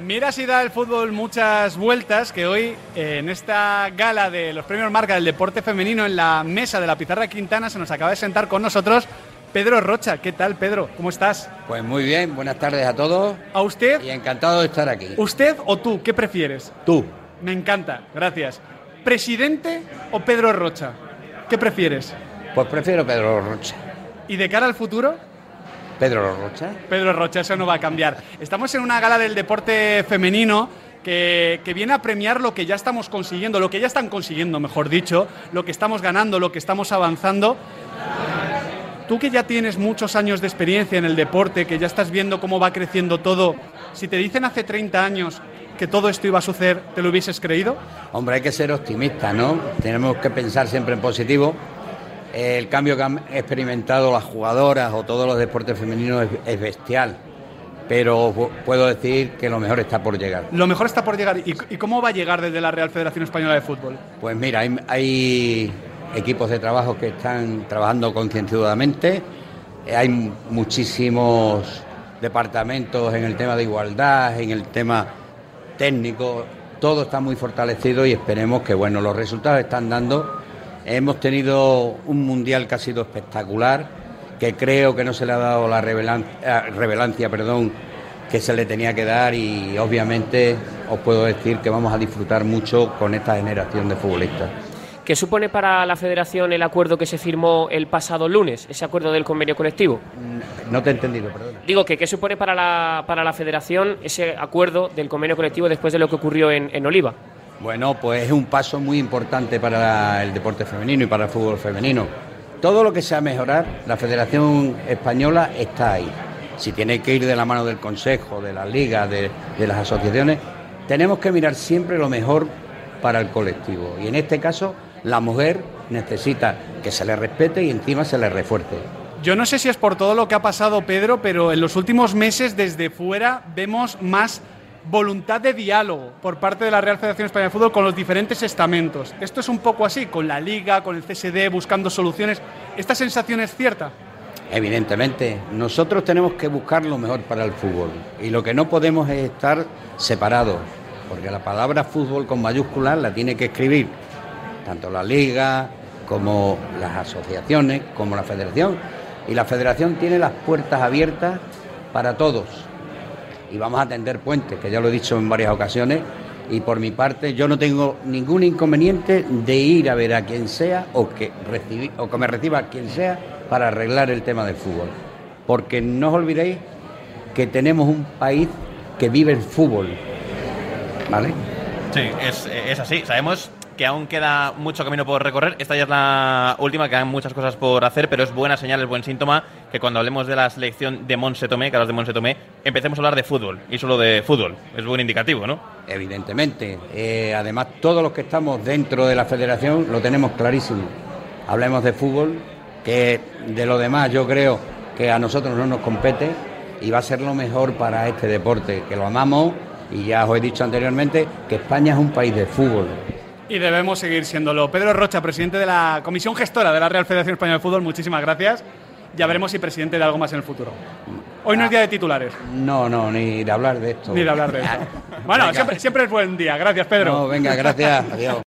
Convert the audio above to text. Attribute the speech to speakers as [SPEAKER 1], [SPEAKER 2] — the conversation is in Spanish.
[SPEAKER 1] Mira si da el fútbol muchas vueltas, que hoy eh, en esta gala de los premios Marca del deporte femenino en la mesa de la Pizarra Quintana se nos acaba de sentar con nosotros Pedro Rocha. ¿Qué tal, Pedro? ¿Cómo estás?
[SPEAKER 2] Pues muy bien, buenas tardes a todos.
[SPEAKER 1] ¿A usted?
[SPEAKER 2] Y encantado de estar aquí.
[SPEAKER 1] ¿Usted o tú? ¿Qué prefieres?
[SPEAKER 2] Tú.
[SPEAKER 1] Me encanta, gracias. ¿Presidente o Pedro Rocha? ¿Qué prefieres?
[SPEAKER 2] Pues prefiero Pedro Rocha.
[SPEAKER 1] ¿Y de cara al futuro?
[SPEAKER 2] Pedro Rocha.
[SPEAKER 1] Pedro Rocha, eso no va a cambiar. Estamos en una gala del deporte femenino que, que, viene a premiar lo que ya estamos consiguiendo, lo que ya están consiguiendo, mejor dicho, lo que estamos ganando, lo que estamos avanzando. Tú que ya tienes muchos años de experiencia en el deporte, que ya estás viendo cómo va creciendo todo, si te dicen hace 30 años que todo esto iba a suceder, ¿te lo hubieses creído?
[SPEAKER 2] Hombre, hay que ser optimista, ¿no? Tenemos que pensar siempre en positivo. El cambio que han experimentado las jugadoras o todos los deportes femeninos es, es bestial, pero puedo decir que lo mejor está por llegar.
[SPEAKER 1] Lo mejor está por llegar. ¿Y, ¿Y, cómo va a llegar desde la Real Federación Española de Fútbol?
[SPEAKER 2] Pues mira, hay, hay equipos de trabajo que están trabajando concienzudamente, hay muchísimos departamentos en el tema de igualdad, en el tema técnico, todo está muy fortalecido y esperemos que bueno, los resultados están dando. Hemos tenido un mundial que ha sido espectacular, que creo que no se le ha dado la revelancia, revelancia perdón, que se le tenía que dar y obviamente os puedo decir que vamos a disfrutar mucho con esta generación de futbolistas.
[SPEAKER 3] ¿Qué supone para la federación el acuerdo que se firmó el pasado lunes, ese acuerdo del convenio colectivo?
[SPEAKER 2] No te he entendido, perdón.
[SPEAKER 3] Digo que qué supone para la, para la federación ese acuerdo del convenio colectivo después de lo que ocurrió en, en Oliva.
[SPEAKER 2] Bueno, pues es un paso muy importante para el deporte femenino y para el fútbol femenino. Todo lo que sea mejorar, la Federación Española está ahí. Si tiene que ir de la mano del Consejo, de las ligas, de, de las asociaciones, tenemos que mirar siempre lo mejor para el colectivo. Y en este caso, la mujer necesita que se le respete y encima se le refuerce.
[SPEAKER 1] Yo no sé si es por todo lo que ha pasado, Pedro, pero en los últimos meses desde fuera vemos más voluntad de diálogo por parte de la Real Federación Española de Fútbol con los diferentes estamentos. Esto es un poco así, con la Liga, con el CSD, buscando soluciones. ¿Esta sensación es cierta?
[SPEAKER 2] Evidentemente, nosotros tenemos que buscar lo mejor para el fútbol y lo que no podemos es estar separados, porque la palabra fútbol con mayúsculas la tiene que escribir tanto la liga como las asociaciones, como la federación. Y la federación tiene las puertas abiertas para todos. Y vamos a tender puentes, que ya lo he dicho en varias ocasiones. Y por mi parte, yo no tengo ningún inconveniente de ir a ver a quien sea o que, recibir, o que me reciba quien sea para arreglar el tema del fútbol. Porque no os olvidéis que tenemos un país que vive el fútbol. ¿Vale?
[SPEAKER 4] Sí, es, es así. Sabemos que aún queda mucho camino por recorrer. Esta ya es la última, quedan muchas cosas por hacer, pero es buena señal, es buen síntoma que cuando hablemos de la selección de Monse Tomé, que de Monse Tomé, empecemos a hablar de fútbol y solo de fútbol. Es buen indicativo, ¿no?
[SPEAKER 2] Evidentemente. Eh, además, todos los que estamos dentro de la federación lo tenemos clarísimo. Hablemos de fútbol, que de lo demás yo creo que a nosotros no nos compete y va a ser lo mejor para este deporte, que lo amamos y ya os he dicho anteriormente que España es un país de fútbol.
[SPEAKER 1] Y debemos seguir siéndolo. Pedro Rocha, presidente de la Comisión Gestora de la Real Federación Española de Fútbol, muchísimas gracias. Ya veremos si presidente de algo más en el futuro. Hoy no es día de titulares.
[SPEAKER 2] No, no, ni de hablar de esto.
[SPEAKER 1] Ni de hablar de esto. bueno, siempre, siempre es buen día. Gracias, Pedro.
[SPEAKER 2] No, venga, gracias. Adiós.